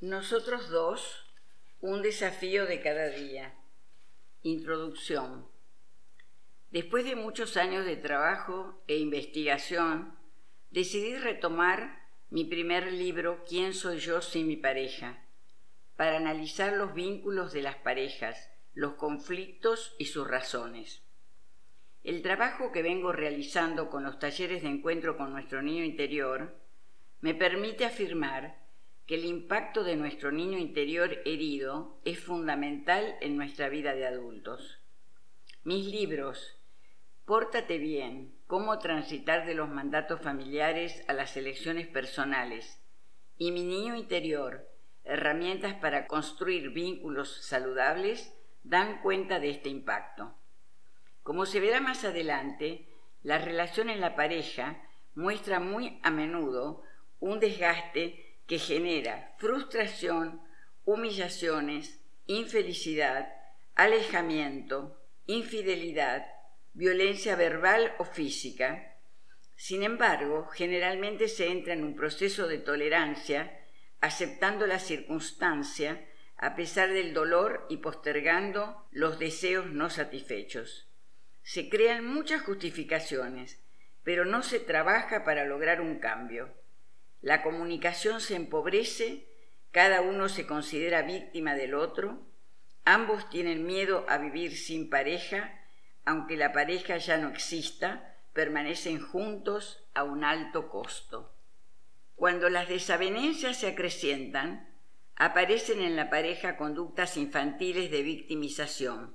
Nosotros dos, un desafío de cada día. Introducción. Después de muchos años de trabajo e investigación, decidí retomar mi primer libro, ¿Quién soy yo sin mi pareja?, para analizar los vínculos de las parejas, los conflictos y sus razones. El trabajo que vengo realizando con los talleres de encuentro con nuestro niño interior me permite afirmar que el impacto de nuestro niño interior herido es fundamental en nuestra vida de adultos. Mis libros, Pórtate bien, cómo transitar de los mandatos familiares a las elecciones personales, y mi niño interior, herramientas para construir vínculos saludables, dan cuenta de este impacto. Como se verá más adelante, la relación en la pareja muestra muy a menudo un desgaste que genera frustración, humillaciones, infelicidad, alejamiento, infidelidad, violencia verbal o física. Sin embargo, generalmente se entra en un proceso de tolerancia, aceptando la circunstancia a pesar del dolor y postergando los deseos no satisfechos. Se crean muchas justificaciones, pero no se trabaja para lograr un cambio. La comunicación se empobrece, cada uno se considera víctima del otro, ambos tienen miedo a vivir sin pareja, aunque la pareja ya no exista, permanecen juntos a un alto costo. Cuando las desavenencias se acrecientan, aparecen en la pareja conductas infantiles de victimización,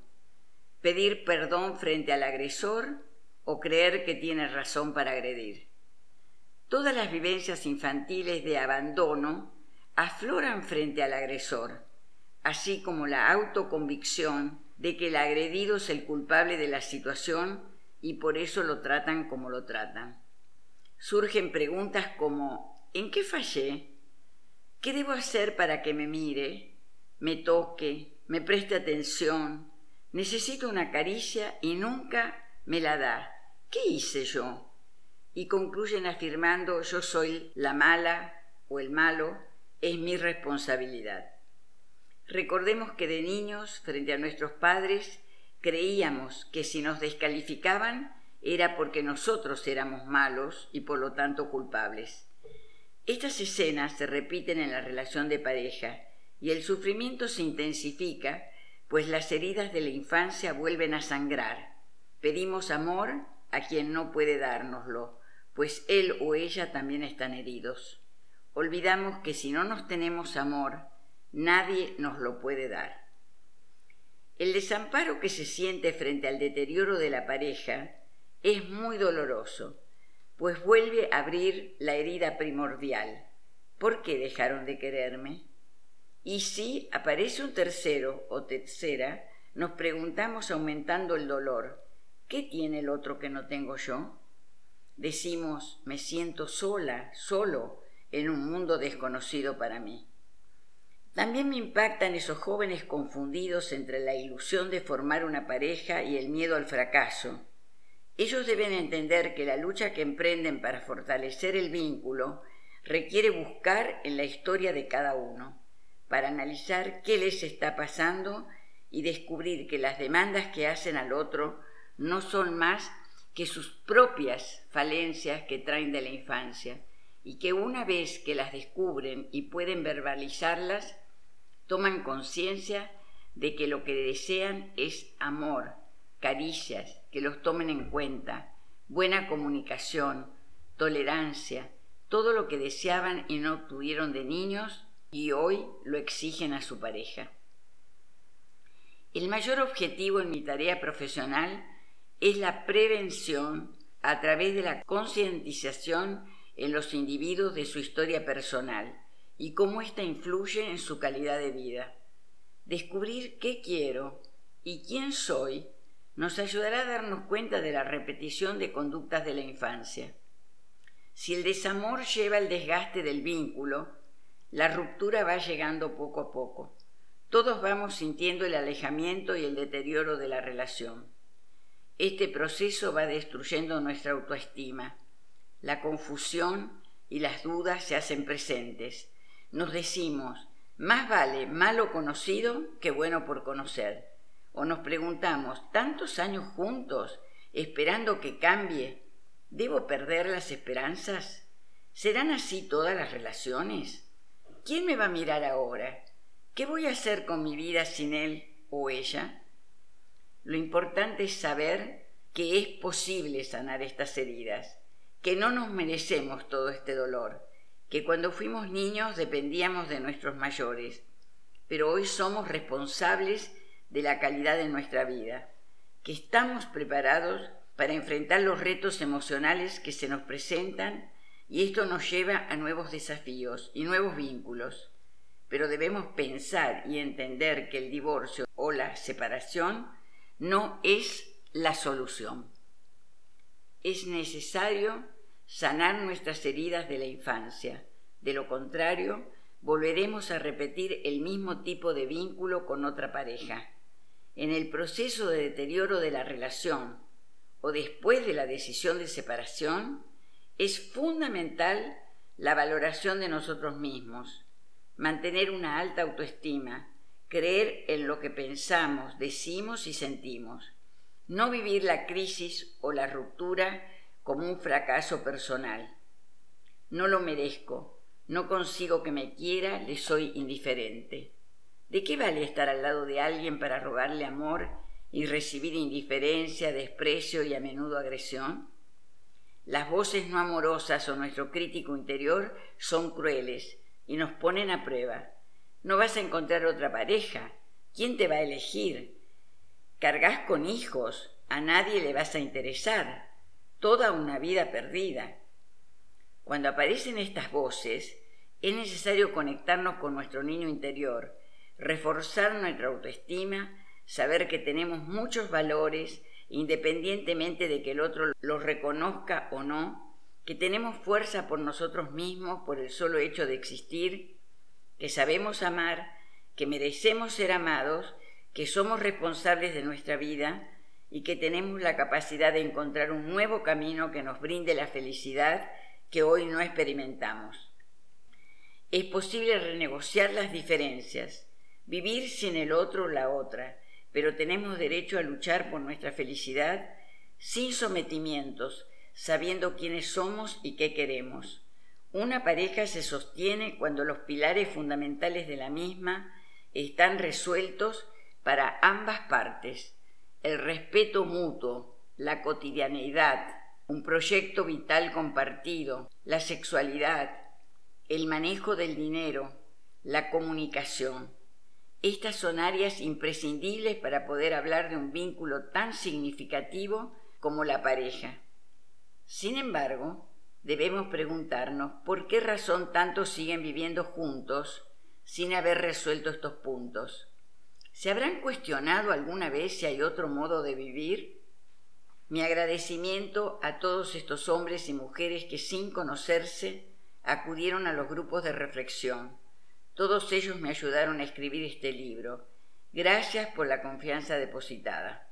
pedir perdón frente al agresor o creer que tiene razón para agredir. Todas las vivencias infantiles de abandono afloran frente al agresor, así como la autoconvicción de que el agredido es el culpable de la situación y por eso lo tratan como lo tratan. Surgen preguntas como ¿en qué fallé? ¿Qué debo hacer para que me mire, me toque, me preste atención? Necesito una caricia y nunca me la da. ¿Qué hice yo? Y concluyen afirmando yo soy la mala o el malo, es mi responsabilidad. Recordemos que de niños, frente a nuestros padres, creíamos que si nos descalificaban era porque nosotros éramos malos y por lo tanto culpables. Estas escenas se repiten en la relación de pareja y el sufrimiento se intensifica, pues las heridas de la infancia vuelven a sangrar. Pedimos amor a quien no puede dárnoslo, pues él o ella también están heridos. Olvidamos que si no nos tenemos amor, nadie nos lo puede dar. El desamparo que se siente frente al deterioro de la pareja es muy doloroso pues vuelve a abrir la herida primordial. ¿Por qué dejaron de quererme? Y si aparece un tercero o tercera, nos preguntamos aumentando el dolor, ¿qué tiene el otro que no tengo yo? Decimos, me siento sola, solo, en un mundo desconocido para mí. También me impactan esos jóvenes confundidos entre la ilusión de formar una pareja y el miedo al fracaso, ellos deben entender que la lucha que emprenden para fortalecer el vínculo requiere buscar en la historia de cada uno, para analizar qué les está pasando y descubrir que las demandas que hacen al otro no son más que sus propias falencias que traen de la infancia y que una vez que las descubren y pueden verbalizarlas, toman conciencia de que lo que desean es amor, caricias, que los tomen en cuenta, buena comunicación, tolerancia, todo lo que deseaban y no obtuvieron de niños y hoy lo exigen a su pareja. El mayor objetivo en mi tarea profesional es la prevención a través de la concientización en los individuos de su historia personal y cómo ésta influye en su calidad de vida. Descubrir qué quiero y quién soy nos ayudará a darnos cuenta de la repetición de conductas de la infancia. Si el desamor lleva al desgaste del vínculo, la ruptura va llegando poco a poco. Todos vamos sintiendo el alejamiento y el deterioro de la relación. Este proceso va destruyendo nuestra autoestima. La confusión y las dudas se hacen presentes. Nos decimos, Más vale malo conocido que bueno por conocer. O nos preguntamos, ¿tantos años juntos esperando que cambie? ¿Debo perder las esperanzas? ¿Serán así todas las relaciones? ¿Quién me va a mirar ahora? ¿Qué voy a hacer con mi vida sin él o ella? Lo importante es saber que es posible sanar estas heridas, que no nos merecemos todo este dolor, que cuando fuimos niños dependíamos de nuestros mayores, pero hoy somos responsables de la calidad de nuestra vida, que estamos preparados para enfrentar los retos emocionales que se nos presentan y esto nos lleva a nuevos desafíos y nuevos vínculos. Pero debemos pensar y entender que el divorcio o la separación no es la solución. Es necesario sanar nuestras heridas de la infancia. De lo contrario, volveremos a repetir el mismo tipo de vínculo con otra pareja. En el proceso de deterioro de la relación o después de la decisión de separación, es fundamental la valoración de nosotros mismos, mantener una alta autoestima, creer en lo que pensamos, decimos y sentimos, no vivir la crisis o la ruptura como un fracaso personal. No lo merezco, no consigo que me quiera, le soy indiferente. ¿De qué vale estar al lado de alguien para rogarle amor y recibir indiferencia, desprecio y a menudo agresión? Las voces no amorosas o nuestro crítico interior son crueles y nos ponen a prueba. No vas a encontrar otra pareja. ¿Quién te va a elegir? Cargas con hijos, a nadie le vas a interesar. Toda una vida perdida. Cuando aparecen estas voces, es necesario conectarnos con nuestro niño interior, reforzar nuestra autoestima, saber que tenemos muchos valores, independientemente de que el otro los reconozca o no, que tenemos fuerza por nosotros mismos por el solo hecho de existir que sabemos amar, que merecemos ser amados, que somos responsables de nuestra vida y que tenemos la capacidad de encontrar un nuevo camino que nos brinde la felicidad que hoy no experimentamos. Es posible renegociar las diferencias, vivir sin el otro o la otra, pero tenemos derecho a luchar por nuestra felicidad sin sometimientos, sabiendo quiénes somos y qué queremos. Una pareja se sostiene cuando los pilares fundamentales de la misma están resueltos para ambas partes. El respeto mutuo, la cotidianeidad, un proyecto vital compartido, la sexualidad, el manejo del dinero, la comunicación. Estas son áreas imprescindibles para poder hablar de un vínculo tan significativo como la pareja. Sin embargo, debemos preguntarnos por qué razón tantos siguen viviendo juntos sin haber resuelto estos puntos. ¿Se habrán cuestionado alguna vez si hay otro modo de vivir? Mi agradecimiento a todos estos hombres y mujeres que sin conocerse acudieron a los grupos de reflexión. Todos ellos me ayudaron a escribir este libro. Gracias por la confianza depositada.